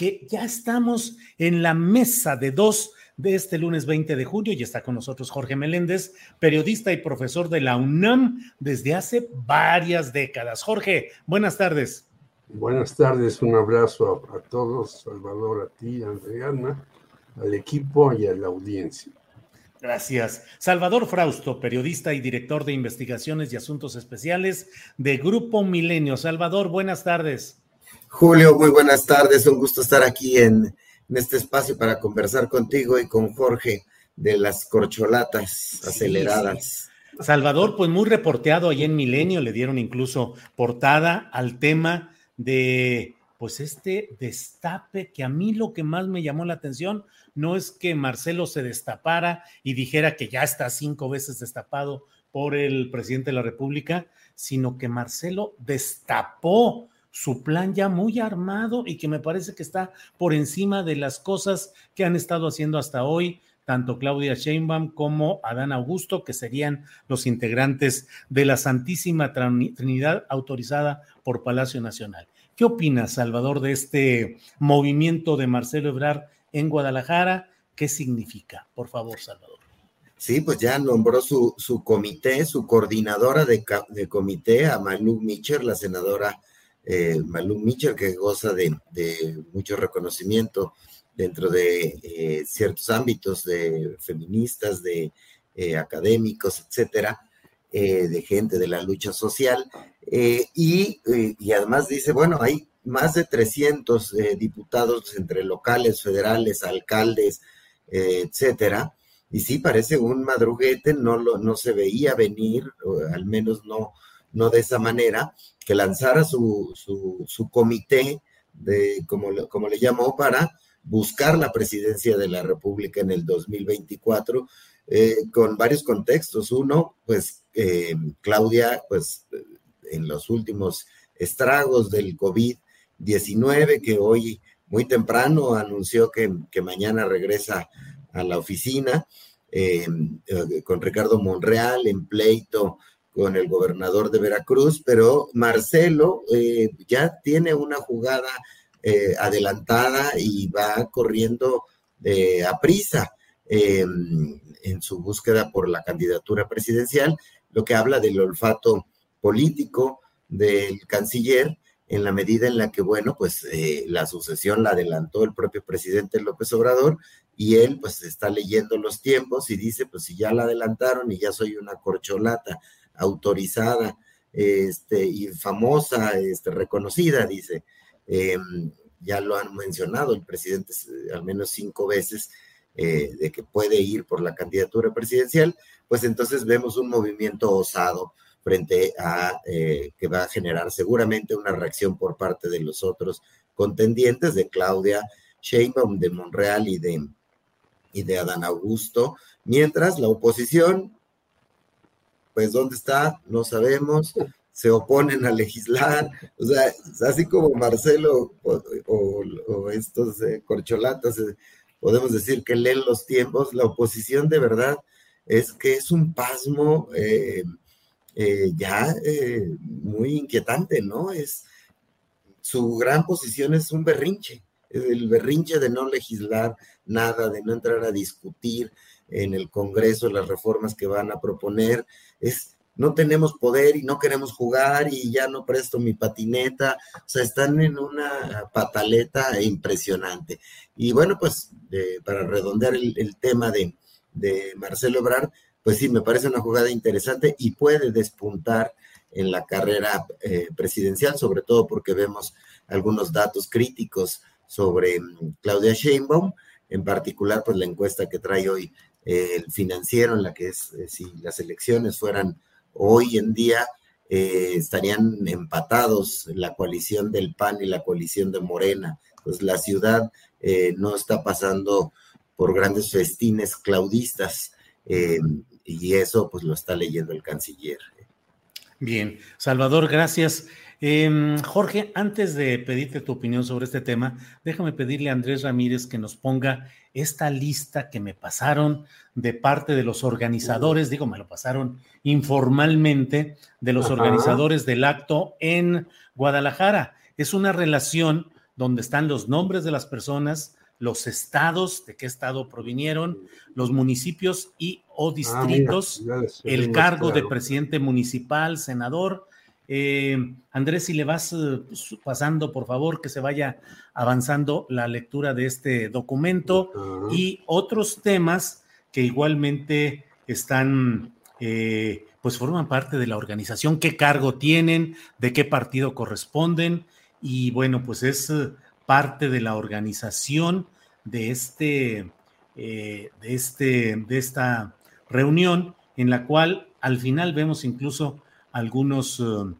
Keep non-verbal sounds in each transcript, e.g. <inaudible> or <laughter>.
Que ya estamos en la mesa de dos de este lunes 20 de junio y está con nosotros Jorge Meléndez, periodista y profesor de la UNAM desde hace varias décadas. Jorge, buenas tardes. Buenas tardes, un abrazo a, a todos, Salvador, a ti, Adriana, al equipo y a la audiencia. Gracias. Salvador Frausto, periodista y director de investigaciones y asuntos especiales de Grupo Milenio. Salvador, buenas tardes. Julio, muy buenas tardes. Un gusto estar aquí en, en este espacio para conversar contigo y con Jorge de las corcholatas aceleradas. Sí. Salvador, pues muy reporteado ahí en Milenio, le dieron incluso portada al tema de pues este destape que a mí lo que más me llamó la atención no es que Marcelo se destapara y dijera que ya está cinco veces destapado por el presidente de la República, sino que Marcelo destapó su plan ya muy armado y que me parece que está por encima de las cosas que han estado haciendo hasta hoy tanto Claudia Sheinbaum como Adán Augusto, que serían los integrantes de la Santísima Trinidad autorizada por Palacio Nacional. ¿Qué opinas, Salvador, de este movimiento de Marcelo Ebrard en Guadalajara? ¿Qué significa? Por favor, Salvador. Sí, pues ya nombró su, comité, su coordinadora de, comité, a Malú Mitchell, la senadora eh, Malú Mitchell, que goza de, mucho reconocimiento dentro de eh, ciertos ámbitos de feministas, de eh, académicos, etcétera, eh, de gente de la lucha social. Y, y, además dice, bueno, hay más de 300 diputados entre locales, federales, alcaldes, etcétera. Y sí, parece un madruguete, no, lo, no se veía venir, al menos no, no de esa manera, que lanzara su, su, comité, de, como, como le llamó, para buscar la presidencia de la República en el 2024 eh, con varios contextos. Uno, pues eh, Claudia, pues en los últimos estragos del COVID-19, que hoy muy temprano anunció que, que, mañana regresa a la oficina eh, con Ricardo Monreal en pleito con el gobernador de Veracruz, pero Marcelo eh, ya tiene una jugada eh, adelantada y va corriendo eh, a prisa eh, en su búsqueda por la candidatura presidencial, lo que habla del olfato político del canciller en la medida en la que, bueno, pues eh, la sucesión la adelantó el propio presidente López Obrador y él pues está leyendo los tiempos y dice, pues si ya la adelantaron y ya soy una corcholata autorizada este, y famosa, este, reconocida, dice, eh, ya lo han mencionado el presidente al menos cinco veces, eh, de que puede ir por la candidatura presidencial, pues entonces vemos un movimiento osado frente a eh, que va a generar seguramente una reacción por parte de los otros contendientes, de Claudia Sheinbaum, de Monreal y de, y de Adán Augusto, mientras la oposición, pues ¿dónde está? No sabemos, se oponen a legislar, o sea, así como Marcelo o, estos eh, corcholatas, eh, podemos decir que leen los tiempos, la oposición de verdad es que es un pasmo eh, ya muy inquietante, ¿no? Es su gran posición es un berrinche, el berrinche de no legislar nada, de no entrar a discutir en el Congreso las reformas que van a proponer, es no tenemos poder y no queremos jugar y ya no presto mi patineta, o sea, están en una pataleta impresionante. Y bueno, pues para redondear el, tema de, de Marcelo Ebrard, pues sí, me parece una jugada interesante y puede despuntar en la carrera eh, presidencial, sobre todo porque vemos algunos datos críticos sobre mm, Claudia Sheinbaum, en particular, pues la encuesta que trae hoy el financiero, en la que es, eh, si las elecciones fueran hoy en día, estarían empatados la coalición del PAN y la coalición de Morena. Pues la ciudad no está pasando por grandes festines claudistas y eso pues lo está leyendo el canciller. Bien, Salvador, gracias. Em, Jorge, antes de pedirte tu opinión sobre este tema, déjame pedirle a Andrés Ramírez que nos ponga esta lista que me pasaron de parte de los organizadores, digo, me lo pasaron informalmente, de los organizadores del acto en Guadalajara. Es una relación donde están los nombres de las personas, los estados, de qué estado provinieron, los municipios y o ah, distritos, el cargo de presidente municipal, senador. Eh, Andrés, si le vas eh, pasando, por favor, que se vaya avanzando la lectura de este documento y otros temas que igualmente están, eh, pues forman parte de la organización, qué cargo tienen, de qué partido corresponden y bueno, pues es parte de la organización de este, eh, de este, de esta reunión, en la cual al final vemos incluso algunos, uh,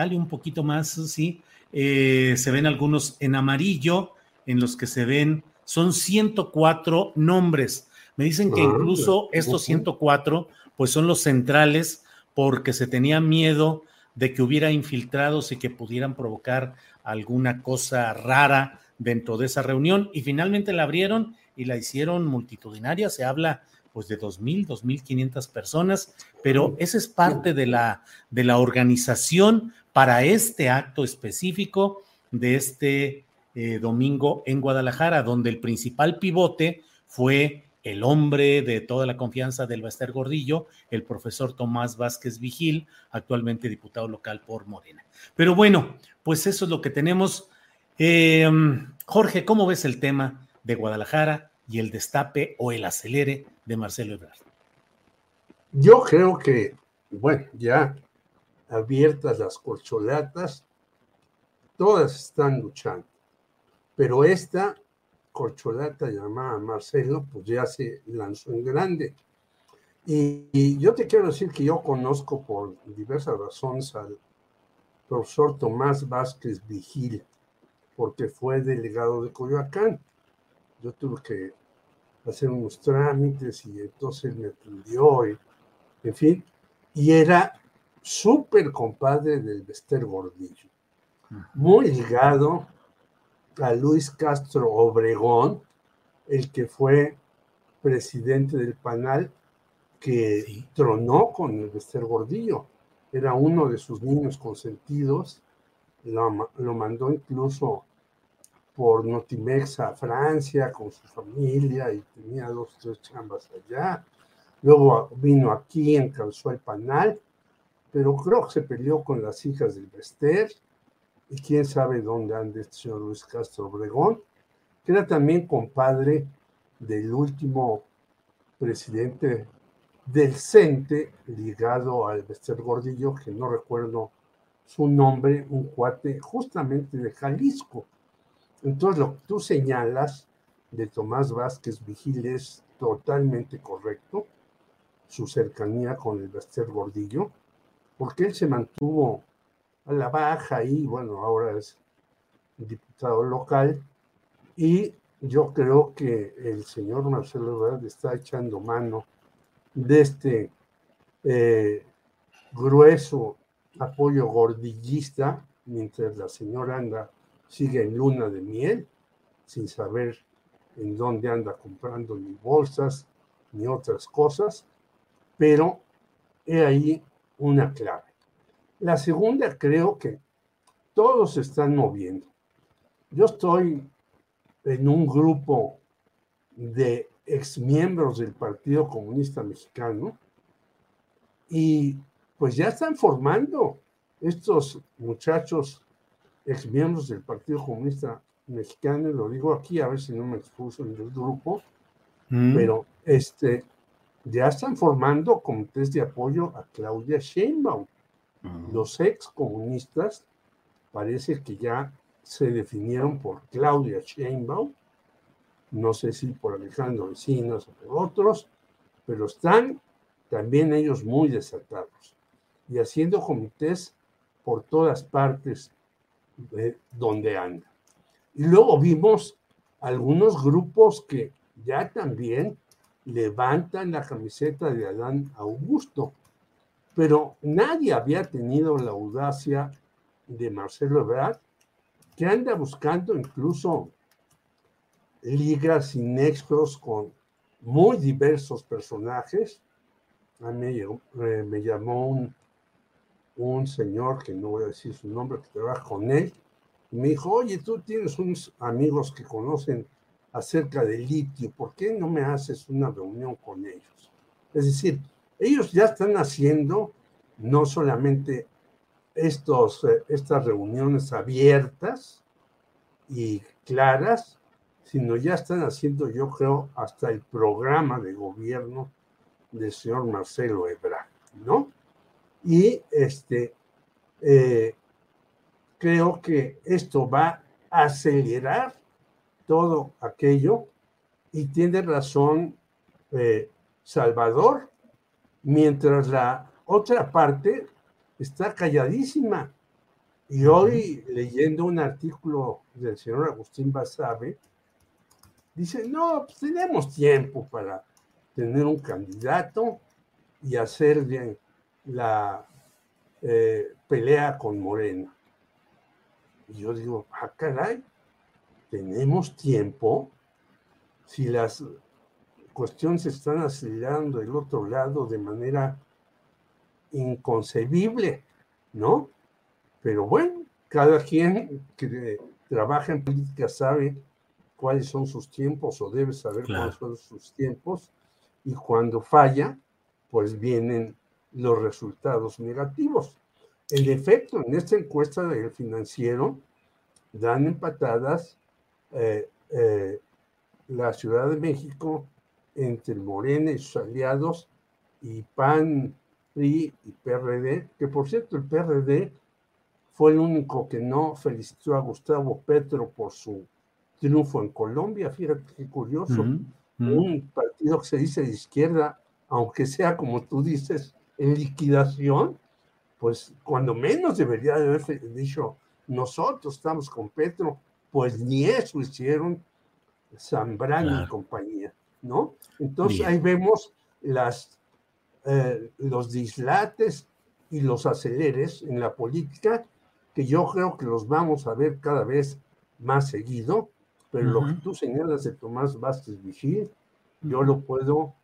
dale un poquito más, sí, eh, se ven algunos en amarillo, en los que se ven, son 104 nombres. Me dicen que ah, incluso estos 104, pues son los centrales, porque se tenía miedo de que hubiera infiltrados y que pudieran provocar alguna cosa rara dentro de esa reunión. Y finalmente la abrieron y la hicieron multitudinaria, se habla pues de 2.000, 2.500 personas, pero esa es parte de la, de la organización para este acto específico de este eh, domingo en Guadalajara, donde el principal pivote fue el hombre de toda la confianza del Baster Gordillo, el profesor Tomás Vázquez Vigil, actualmente diputado local por Morena. Pero bueno, pues eso es lo que tenemos. Eh, Jorge, ¿cómo ves el tema de Guadalajara y el destape o el acelere de Marcelo Ebrard? Yo creo que, bueno, ya abiertas las corcholatas, todas están luchando, pero esta corcholata llamada Marcelo, pues ya se lanzó en grande. y, yo te quiero decir que yo conozco por diversas razones al profesor Tomás Vázquez Vigil, porque fue delegado de Coyoacán. Yo tuve que hacer unos trámites y entonces me atendió, y, en fin, y era súper compadre del Bester Gordillo, muy ligado a Luis Castro Obregón, el que fue presidente del panal que tronó con el Bester Gordillo. Era uno de sus niños consentidos, lo, lo mandó incluso por Notimex a Francia con su familia y tenía dos, tres chambas allá. Luego vino aquí, encalzó el panal, pero creo que se peleó con las hijas del Bester y quién sabe dónde anda este señor Luis Castro Obregón, que era también compadre del último presidente del CENTE ligado al Bester Gordillo, que no recuerdo su nombre, un cuate justamente de Jalisco. Entonces, lo que tú señalas de Tomás Vázquez Vigil es totalmente correcto, su cercanía con el Bester Gordillo, porque él se mantuvo a la baja y, bueno, ahora es diputado local, y yo creo que el señor Marcelo Ebrard está echando mano de este eh, grueso apoyo gordillista, mientras la señora anda, sigue en luna de miel, sin saber en dónde anda comprando ni bolsas ni otras cosas, pero he ahí una clave. La segunda creo que todos se están moviendo. Yo estoy en un grupo de exmiembros del Partido Comunista Mexicano y pues ya están formando estos muchachos exmiembros del Partido Comunista Mexicano, lo digo aquí a ver si no me expuso en el grupo, mm. pero este, ya están formando comités de apoyo a Claudia Sheinbaum. Mm. Los ex comunistas parece que ya se definieron por Claudia Sheinbaum, no sé si por Alejandro Vecinos o por otros, pero están también ellos muy desatados y haciendo comités por todas partes de donde andan. Y luego vimos algunos grupos que ya también levantan la camiseta de Adán Augusto, pero nadie había tenido la audacia de Marcelo Ebrard, que anda buscando incluso ligas y nexos con muy diversos personajes. A mí me, me llamó un, un, señor, que no voy a decir su nombre, que trabaja con él, me dijo, oye, tú tienes unos amigos que conocen acerca del litio, ¿por qué no me haces una reunión con ellos? Es decir, ellos ya están haciendo no solamente estos, eh, estas reuniones abiertas y claras, sino ya están haciendo, yo creo, hasta el programa de gobierno del señor Marcelo Ebrard, ¿no? Y este, eh, creo que esto va a acelerar todo aquello y tiene razón eh, Salvador, mientras la otra parte está calladísima. Y hoy, leyendo un artículo del señor Agustín Basabe, dice, no, pues tenemos tiempo para tener un candidato y hacer bien la eh, pelea con Morena. Y yo digo, ah, caray, tenemos tiempo. Si las cuestiones se están acelerando del otro lado de manera inconcebible, ¿no? Pero bueno, cada quien que trabaja en política sabe cuáles son sus tiempos o debe saber cuáles son sus tiempos y cuando falla, pues vienen los resultados negativos. En efecto, en esta encuesta del financiero dan empatadas eh, eh, la Ciudad de México entre Morena y sus aliados y PAN, PRI y PRD, que por cierto el PRD fue el único que no felicitó a Gustavo Petro por su triunfo en Colombia. Fíjate qué curioso. Un partido que se dice de izquierda, aunque sea como tú dices, en liquidación, pues cuando menos debería haber dicho, nosotros estamos con Petro, pues ni eso hicieron Zambrano y compañía, ¿no? Entonces ahí vemos las, eh, los dislates y los aceleres en la política, que yo creo que los vamos a ver cada vez más seguido, pero lo que tú señalas de Tomás Vázquez Vigil, yo lo puedo,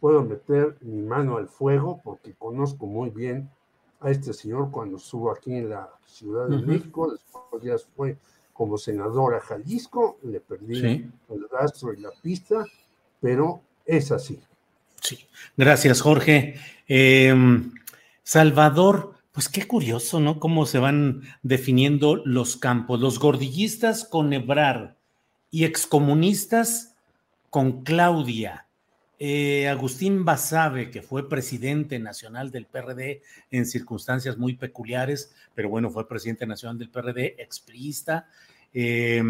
puedo meter mi mano al fuego porque conozco muy bien a este señor cuando estuvo aquí en la Ciudad de México, después ya fue como senador a Jalisco, le perdí el rastro y la pista, pero es así. Sí, gracias Jorge. Em, Salvador, pues qué curioso, ¿no? Cómo se van definiendo los campos. Los gordillistas con Ebrar y excomunistas con Claudia. Eh, Agustín Basabe, que fue presidente nacional del PRD en circunstancias muy peculiares, pero bueno, fue presidente nacional del PRD, expriista. Eh,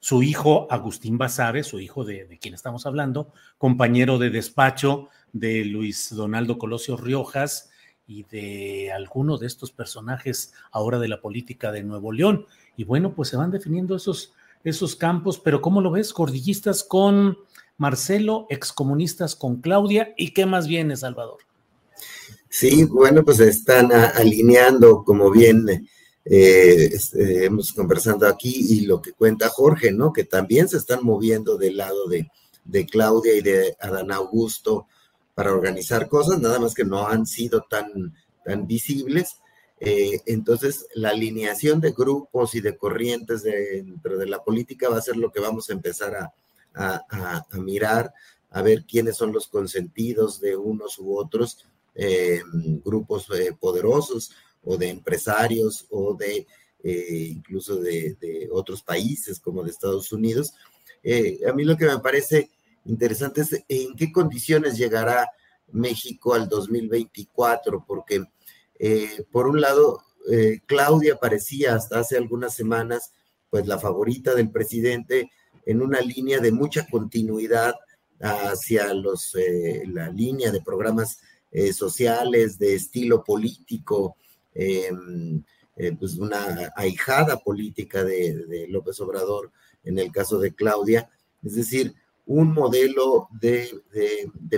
su hijo Agustín Basabe, su hijo de, de, quien estamos hablando, compañero de despacho de Luis Donaldo Colosio Riojas y de alguno de estos personajes ahora de la política de Nuevo León. Y bueno, pues se van definiendo esos, esos campos, pero ¿cómo lo ves? Cordillistas con Marcelo, excomunistas con Claudia, ¿y qué más viene, Salvador? Sí, bueno, pues están alineando, como bien eh, este, hemos conversado aquí, y lo que cuenta Jorge, ¿no? Que también se están moviendo del lado de, de Claudia y de Adán Augusto para organizar cosas, nada más que no han sido tan, tan visibles. Eh, entonces, la alineación de grupos y de corrientes dentro de la política va a ser lo que vamos a empezar a, mirar, a ver quiénes son los consentidos de unos u otros eh, grupos eh, poderosos o de empresarios o de incluso de, de, otros países como de Estados Unidos. a mí lo que me parece interesante es en qué condiciones llegará México al 2024, porque eh, por un lado, eh, Claudia parecía hasta hace algunas semanas, pues la favorita del presidente en una línea de mucha continuidad hacia los, eh, la línea de programas sociales, de estilo político, em, pues una ahijada política de López Obrador en el caso de Claudia, es decir, un modelo de,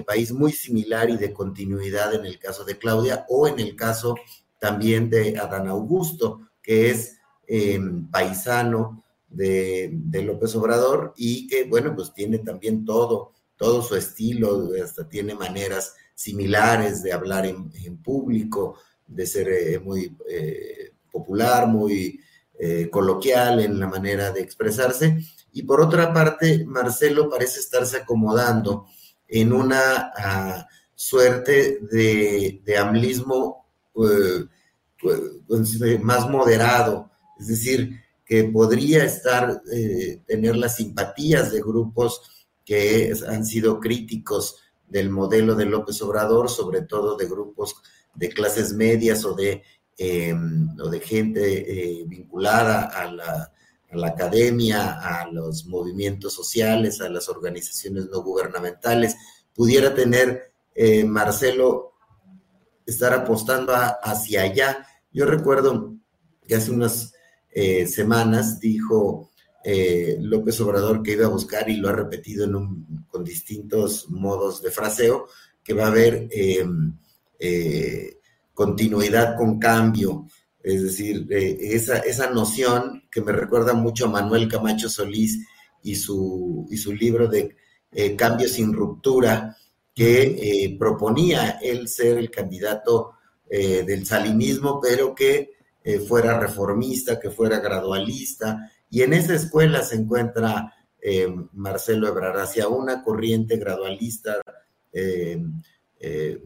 país muy similar y de continuidad en el caso de Claudia o en el caso también de Adán Augusto, que es em, paisano de, López Obrador y que, bueno, pues tiene también todo, todo su estilo, hasta tiene maneras similares de hablar en, público, de ser eh, muy eh, popular, muy eh, coloquial en la manera de expresarse. Y por otra parte, Marcelo parece estarse acomodando en una ah, suerte de, de amlismo pues, más moderado, es decir, que podría estar, eh, tener las simpatías de grupos que han sido críticos del modelo de López Obrador, sobre todo de grupos de clases medias o de, em, o de gente eh, vinculada a la a academia, a los movimientos sociales, a las organizaciones no gubernamentales, pudiera tener eh, Marcelo estar apostando hacia allá. Yo recuerdo que hace unas eh, semanas dijo eh, López Obrador que iba a buscar, y lo ha repetido con distintos modos de fraseo, que va a haber continuidad con cambio, es decir, esa, esa noción que me recuerda mucho a Manuel Camacho Solís y su, y su libro de eh, Cambio sin ruptura, que eh, proponía él ser el candidato eh, del salinismo, pero que fuera reformista, que fuera gradualista. Y en esa escuela se encuentra Marcelo Ebrard hacia una corriente gradualista,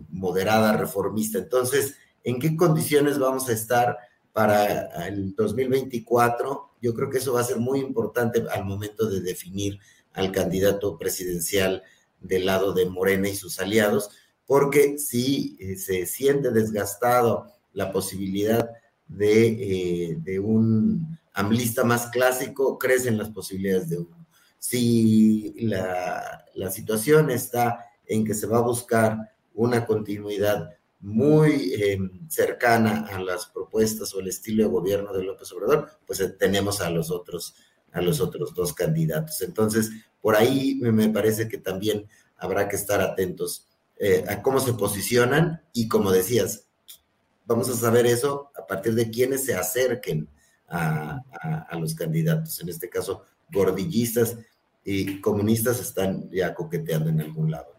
moderada, reformista. Entonces, ¿en qué condiciones vamos a estar? para el 2024, yo creo que eso va a ser muy importante al momento de definir al candidato presidencial del lado de Morena y sus aliados, porque si eh, se siente desgastado la posibilidad de, eh, un amlista más clásico, crecen las posibilidades de uno. Si la, la situación está en que se va a buscar una continuidad muy em, cercana a las propuestas o el estilo de gobierno de López Obrador, pues eh, tenemos a los otros a los otros dos candidatos. Entonces, por ahí me parece que también habrá que estar atentos eh, a cómo se posicionan y como decías, vamos a saber eso a partir de quienes se acerquen a, los candidatos. En este caso, gordillistas y comunistas están ya coqueteando en algún lado.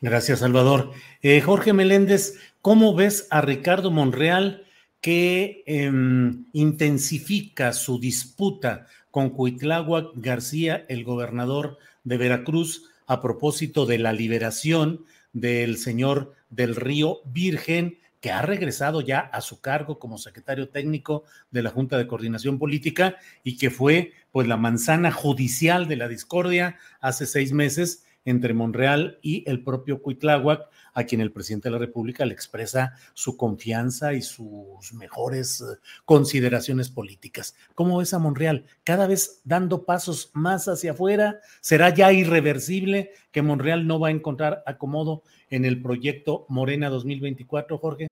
Gracias, Salvador. Eh, Jorge Meléndez, ¿cómo ves a Ricardo Monreal que em, intensifica su disputa con Cuitláhuac García, el gobernador de Veracruz, a propósito de la liberación del señor del Río Virgen, que ha regresado ya a su cargo como secretario técnico de la Junta de Coordinación Política y que fue pues la manzana judicial de la discordia hace seis meses entre Monreal y el propio Cuitláhuac, a quien el presidente de la República le expresa su confianza y sus mejores eh, consideraciones políticas. ¿Cómo ves a Monreal? Cada vez dando pasos más hacia afuera, ¿será ya irreversible que Monreal no va a encontrar acomodo en el proyecto Morena 2024, Jorge?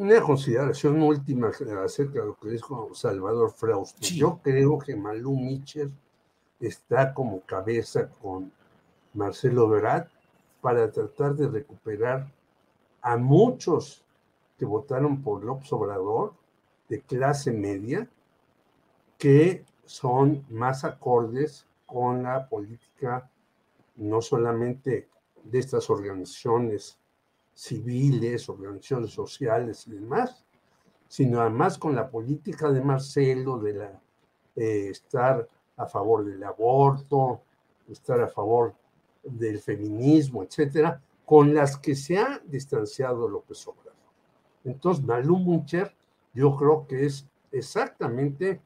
una consideración última acerca de lo que dijo Salvador Frausto. Yo creo que Malú Mitchell está como cabeza con Marcelo Verat para tratar de recuperar a muchos que votaron por López Obrador de clase media que son más acordes con la política no solamente de estas organizaciones civiles, organizaciones sociales y demás, sino además con la política de Marcelo de la, eh, estar a favor del aborto, estar a favor del feminismo, etcétera, con las que se ha distanciado López Obrador. Entonces, Malú Muncher, yo creo que es exactamente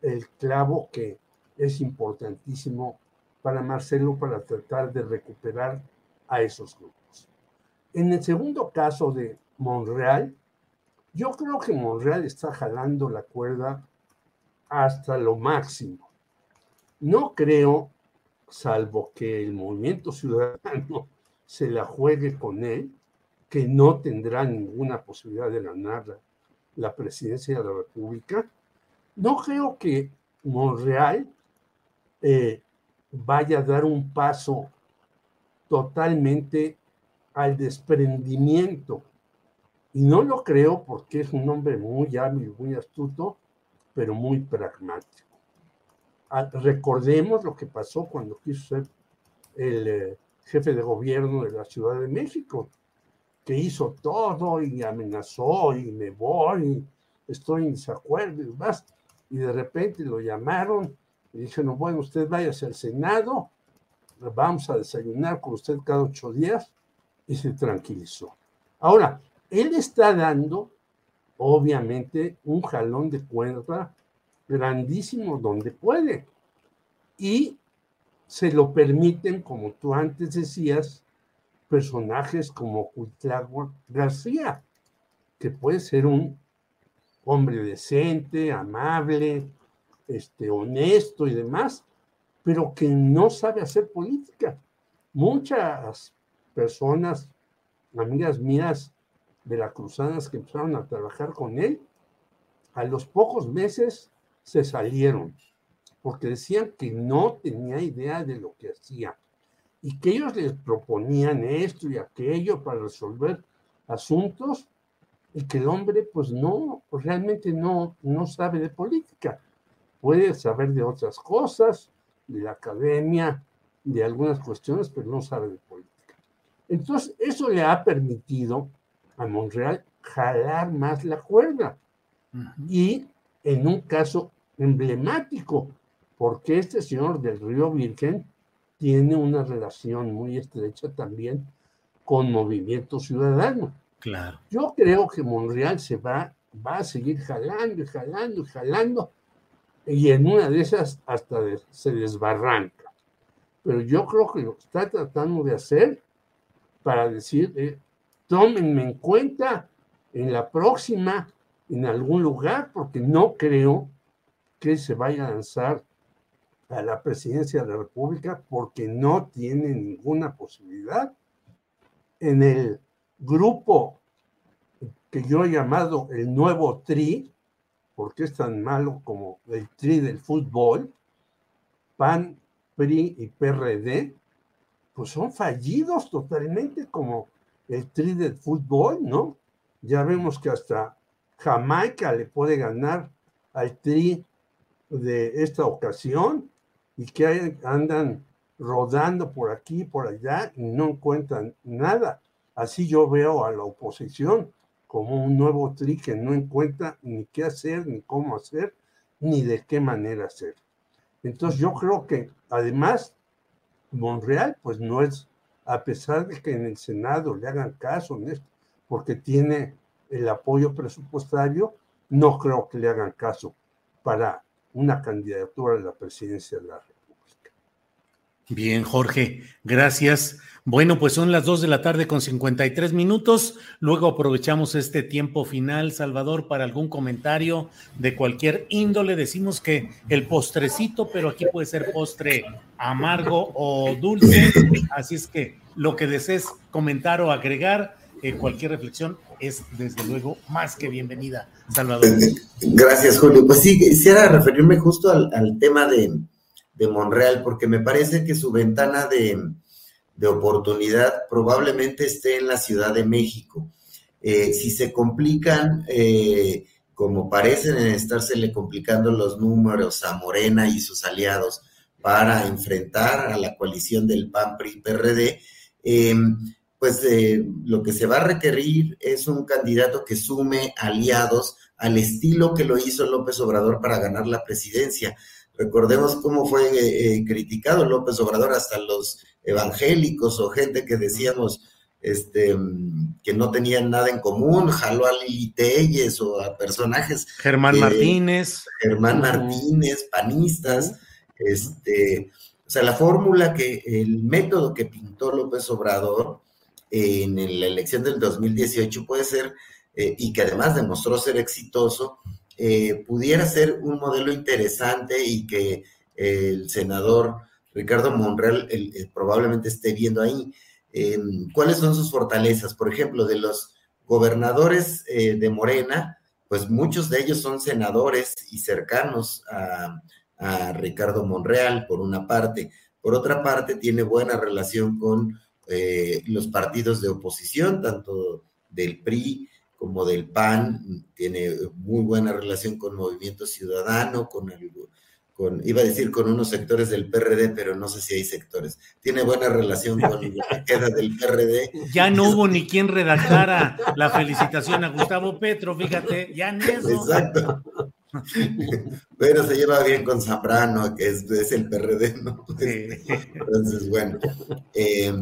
el clavo que es importantísimo para Marcelo para tratar de recuperar a esos grupos. En el segundo caso de Monreal, yo creo que Monreal está jalando la cuerda hasta lo máximo. No creo, salvo que el movimiento ciudadano <laughs> se la juegue con él, que no tendrá ninguna posibilidad de ganar la, presidencia de la República. No creo que Monreal eh, vaya a dar un paso totalmente al desprendimiento. Y no lo creo porque es un hombre muy hábil, muy astuto, pero muy pragmático. Ah, recordemos lo que pasó cuando quiso ser el eh, jefe de gobierno de la Ciudad de México, que hizo todo y amenazó y me voy, estoy en desacuerdo y demás. Y de repente lo llamaron y dijeron, bueno, usted vaya al Senado, vamos a desayunar con usted cada ocho días y se tranquilizó. Ahora, él está dando, obviamente, un jalón de cuerda grandísimo donde puede. Y se lo permiten, como tú antes decías, personajes como Cuitlagua García, que puede ser un hombre decente, amable, este, honesto y demás, pero que no sabe hacer política. Muchas personas, amigas mías veracruzanas que empezaron a trabajar con él, a los pocos meses se salieron porque decían que no tenía idea de lo que hacía y que ellos les proponían esto y aquello para resolver asuntos y que el hombre pues no, realmente no, no sabe de política. Puede saber de otras cosas, de la academia, de algunas cuestiones, pero no sabe de política. Entonces, eso le ha permitido a Monreal jalar más la cuerda. Y en un caso emblemático, porque este señor del Río Virgen tiene una relación muy estrecha también con Movimiento Ciudadano. Claro. Yo creo que Monreal se va, va a seguir jalando y jalando y jalando, y en una de esas hasta se desbarranca. Pero yo creo que lo que está tratando de hacer para decir, eh, tómenme en cuenta en la próxima, en algún lugar, porque no creo que se vaya a lanzar a la presidencia de la República porque no tiene ninguna posibilidad. En el grupo que yo he llamado el nuevo TRI, porque es tan malo como el TRI del fútbol, PAN, PRI y PRD, pues son fallidos totalmente como el tri del fútbol, ¿no? Ya vemos que hasta Jamaica le puede ganar al tri de esta ocasión y que andan rodando por aquí, por allá y no encuentran nada. Así yo veo a la oposición como un nuevo tri que no encuentra ni qué hacer, ni cómo hacer, ni de qué manera hacer. Entonces yo creo que además Monreal, pues no es a pesar de que en el Senado le hagan caso en esto, porque tiene el apoyo presupuestario, no creo que le hagan caso para una candidatura a la presidencia de la República. Bien, Jorge, gracias. Bueno, pues son las dos de la tarde con 53 minutos. Luego aprovechamos este tiempo final, Salvador, para algún comentario de cualquier índole. Decimos que el postrecito, pero aquí puede ser postre amargo o dulce. Así es que lo que desees comentar o agregar, eh, cualquier reflexión es desde luego más que bienvenida, Salvador. Gracias, Julio. Pues sí, quisiera referirme justo al, tema de, Monreal, porque me parece que su ventana de, oportunidad probablemente esté en la Ciudad de México. Eh, si se complican, eh, como parecen estársele complicando los números a Morena y sus aliados para enfrentar a la coalición del PAN PRI PRD, eh, pues eh, lo que se va a requerir es un candidato que sume aliados al estilo que lo hizo López Obrador para ganar la presidencia. Recordemos cómo fue eh, criticado López Obrador hasta los evangélicos o gente que decíamos este, que no tenían nada en común, jaló a Lili Telles o a personajes. Germán Martínez. Germán Martínez, panistas. Este, o sea, la fórmula que, el método que pintó López Obrador en la elección del 2018 puede ser, eh, y que además demostró ser exitoso, eh, pudiera ser un modelo interesante y que el senador Ricardo Monreal probablemente esté viendo ahí. ¿Cuáles son sus fortalezas? Por ejemplo, de los gobernadores eh, de Morena, pues muchos de ellos son senadores y cercanos a, a Ricardo Monreal, por una parte. Por otra parte, tiene buena relación con eh, los partidos de oposición, tanto del PRI como del PAN, tiene muy buena relación con Movimiento Ciudadano, con el, con, iba a decir con unos sectores del PRD, pero no sé si hay sectores. Tiene buena relación con la <laughs> queda del PRD. Ya no hubo ni quien redactara la felicitación a Gustavo Petro, fíjate, ya ni eso. Exacto. Pero se lleva bien con Zambrano, que es, es el PRD, ¿no? Entonces, bueno. Eh,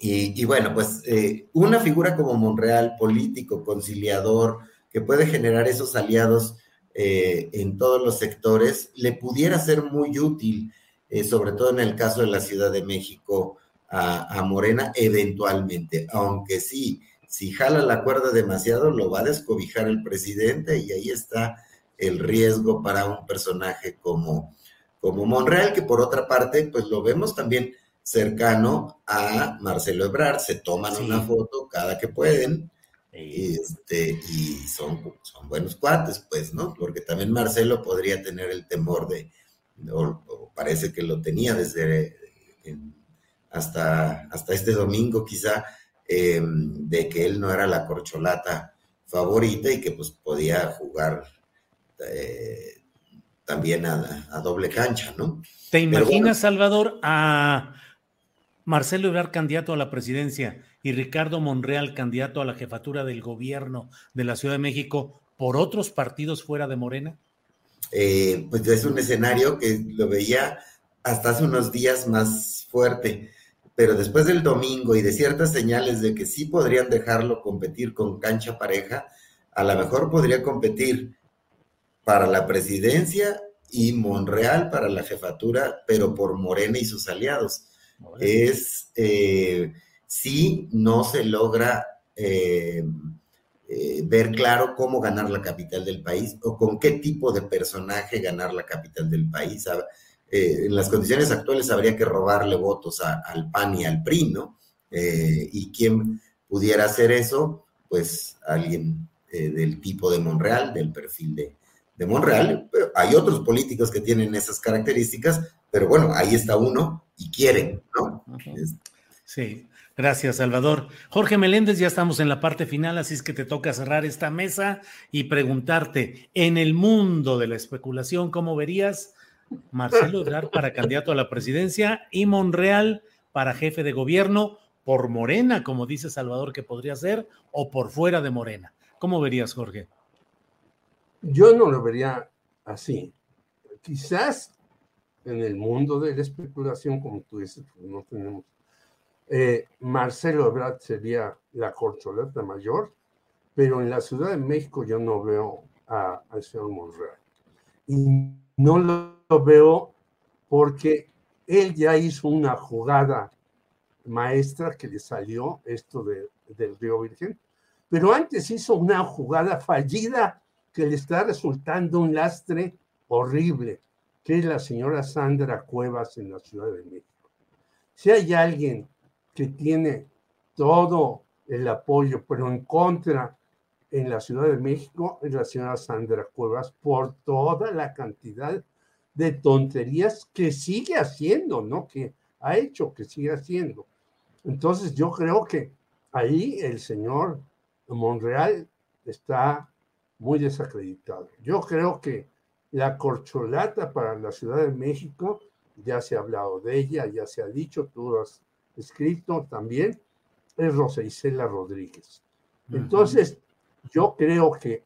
y, bueno, pues eh, una figura como Monreal, político, conciliador, que puede generar esos aliados eh, en todos los sectores, le pudiera ser muy útil, eh, sobre todo en el caso de la Ciudad de México, a, Morena, eventualmente. Aunque sí, si jala la cuerda demasiado, lo va a descobijar el presidente y ahí está el riesgo para un personaje como, como Monreal, que por otra parte, pues lo vemos también cercano a Marcelo Ebrard, se toman una foto cada que pueden, este, y son, son buenos cuates, pues, ¿no? Porque también Marcelo podría tener el temor de, o, parece que lo tenía desde hasta, hasta este domingo quizá, em, de que él no era la corcholata favorita y que pues podía jugar eh, también a, doble cancha, ¿no? ¿Te imaginas, Salvador, a Marcelo Ebrard candidato a la presidencia y Ricardo Monreal candidato a la jefatura del gobierno de la Ciudad de México por otros partidos fuera de Morena? Eh, pues es un escenario que lo veía hasta hace unos días más fuerte, pero después del domingo y de ciertas señales de que sí podrían dejarlo competir con cancha pareja, a lo mejor podría competir para la presidencia y Monreal para la jefatura, pero por Morena y sus aliados es eh, si no se logra eh, eh, ver claro cómo ganar la capital del país o con qué tipo de personaje ganar la capital del país. En las condiciones actuales habría que robarle votos al PAN y al PRI, ¿no? y quién pudiera hacer eso, pues alguien del tipo de Monreal, del perfil de, de Monreal. Hay otros políticos que tienen esas características, pero bueno, ahí está uno y quiere, ¿no? Sí, gracias, Salvador. Jorge Meléndez, ya estamos en la parte final, así es que te toca cerrar esta mesa y preguntarte, en el mundo de la especulación, ¿cómo verías Marcelo Ebrard para candidato a la presidencia y Monreal para jefe de gobierno por Morena, como dice Salvador que podría ser, o por fuera de Morena? ¿Cómo verías, Jorge? Yo no lo vería así. Quizás en el mundo de la especulación, como tú dices, pues, no tenemos eh, Marcelo Ebrard sería la corcholata mayor, pero en la Ciudad de México yo no veo al señor Monreal. Y no lo, veo porque él ya hizo una jugada maestra que le salió esto de, del Río Virgen, pero antes hizo una jugada fallida que le está resultando un lastre horrible, que es la señora Sandra Cuevas en la Ciudad de México. Si hay alguien que tiene todo el apoyo, pero en contra en la Ciudad de México, es la señora Sandra Cuevas por toda la cantidad de tonterías que sigue haciendo, ¿no? Que ha hecho, que sigue haciendo. Entonces yo creo que ahí el señor Monreal está muy desacreditado. Yo creo que la corcholata para la Ciudad de México, ya se ha hablado de ella, ya se ha dicho, tú lo has escrito también, es Rosa Isela Rodríguez. Entonces, yo creo que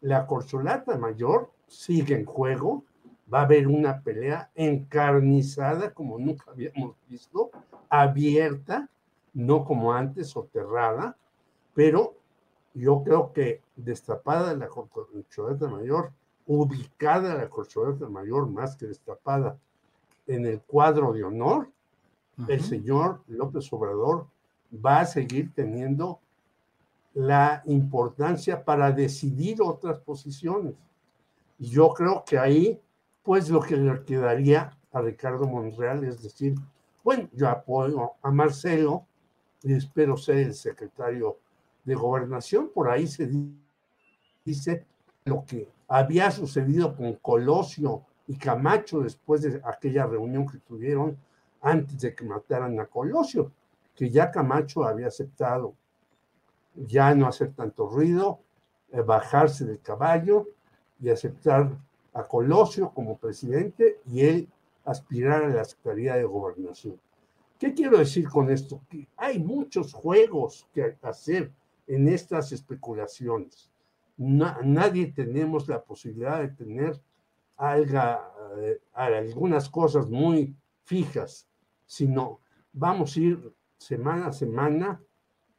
la corcholata mayor sigue en juego, va a haber una pelea encarnizada como nunca habíamos visto, abierta, no como antes, soterrada, pero yo creo que destapada la corcholata mayor, ubicada la corcholata mayor más que destapada en el cuadro de honor, el señor López Obrador va a seguir teniendo la importancia para decidir otras posiciones. Y yo creo que ahí, pues lo que le quedaría a Ricardo Monreal es decir, bueno, yo apoyo a Marcelo y espero ser el secretario de gobernación. Por ahí se dice lo que había sucedido con Colosio y Camacho después de aquella reunión que tuvieron antes de que mataran a Colosio, que ya Camacho había aceptado ya no hacer tanto ruido, eh, bajarse del caballo y aceptar a Colosio como presidente y él aspirar a la Secretaría de Gobernación. ¿Qué quiero decir con esto? Que hay muchos juegos que hacer en estas especulaciones. nadie tenemos la posibilidad de tener eh, algunas cosas muy fijas, sino vamos a ir semana a semana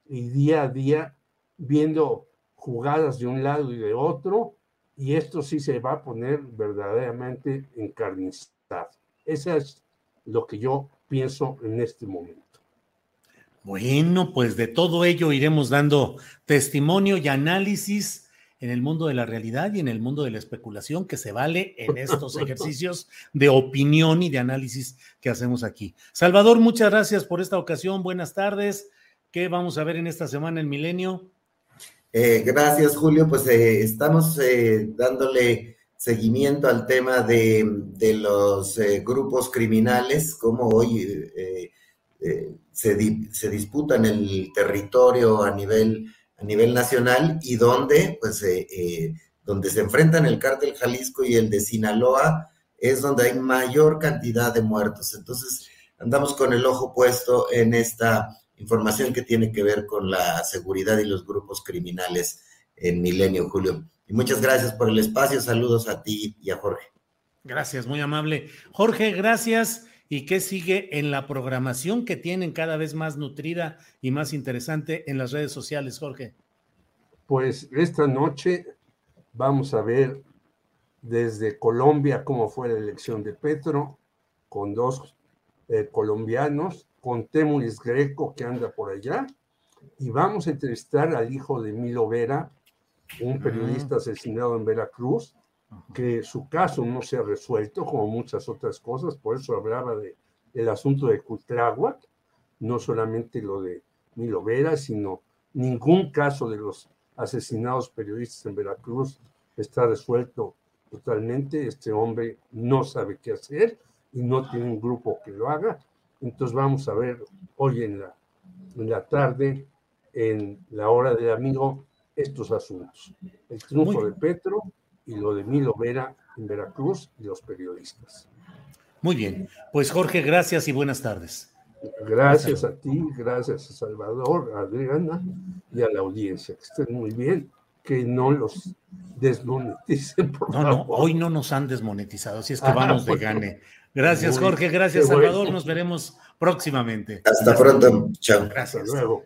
y día a día viendo jugadas de un lado y de otro, y esto sí se va a poner verdaderamente encarnizado. Eso es lo que yo pienso en este momento. Bueno, pues de todo ello iremos dando testimonio y análisis en el mundo de la realidad y en el mundo de la especulación que se vale en estos <laughs> ejercicios de opinión y de análisis que hacemos aquí. Salvador, muchas gracias por esta ocasión. Buenas tardes. ¿Qué vamos a ver en esta semana en Milenio? Eh, gracias, Julio. Pues eh, estamos eh, dándole seguimiento al tema de, de los grupos criminales, como hoy se, se, disputan el territorio a nivel, a nivel nacional y donde, pues, donde se enfrentan el cártel Jalisco y el de Sinaloa, es donde hay mayor cantidad de muertos. Entonces, andamos con el ojo puesto en esta información que tiene que ver con la seguridad y los grupos criminales en Milenio, Julio. Y muchas gracias por el espacio. Saludos a ti y a Jorge. Gracias, muy amable. Jorge, gracias. ¿Y qué sigue en la programación que tienen cada vez más nutrida y más interesante en las redes sociales, Jorge? Pues esta noche vamos a ver desde Colombia cómo fue la elección de Petro, con dos eh, colombianos con Temuris Greco que anda por allá y vamos a entrevistar al hijo de Milo Vera, un periodista asesinado en Veracruz, que su caso no se ha resuelto como muchas otras cosas, por eso hablaba de, del asunto de Cutláhuac, no solamente lo de Milo Vera, sino ningún caso de los asesinados periodistas en Veracruz está resuelto totalmente. Este hombre no sabe qué hacer y no tiene un grupo que lo haga. Entonces vamos a ver hoy en la, en la tarde, en la hora del amigo, estos asuntos. El triunfo de Petro y lo de Milo Vera en Veracruz y los periodistas. Muy bien. Pues Jorge, gracias y buenas tardes. Gracias a ti, gracias a Salvador, a Adriana y a la audiencia. Que estén muy bien, que no los desmoneticen, por no, No, hoy no nos han desmonetizado, así es que vamos de gane. Gracias, Jorge. Gracias, Salvador. Nos veremos próximamente. Hasta pronto. Chao. Gracias. Hasta luego.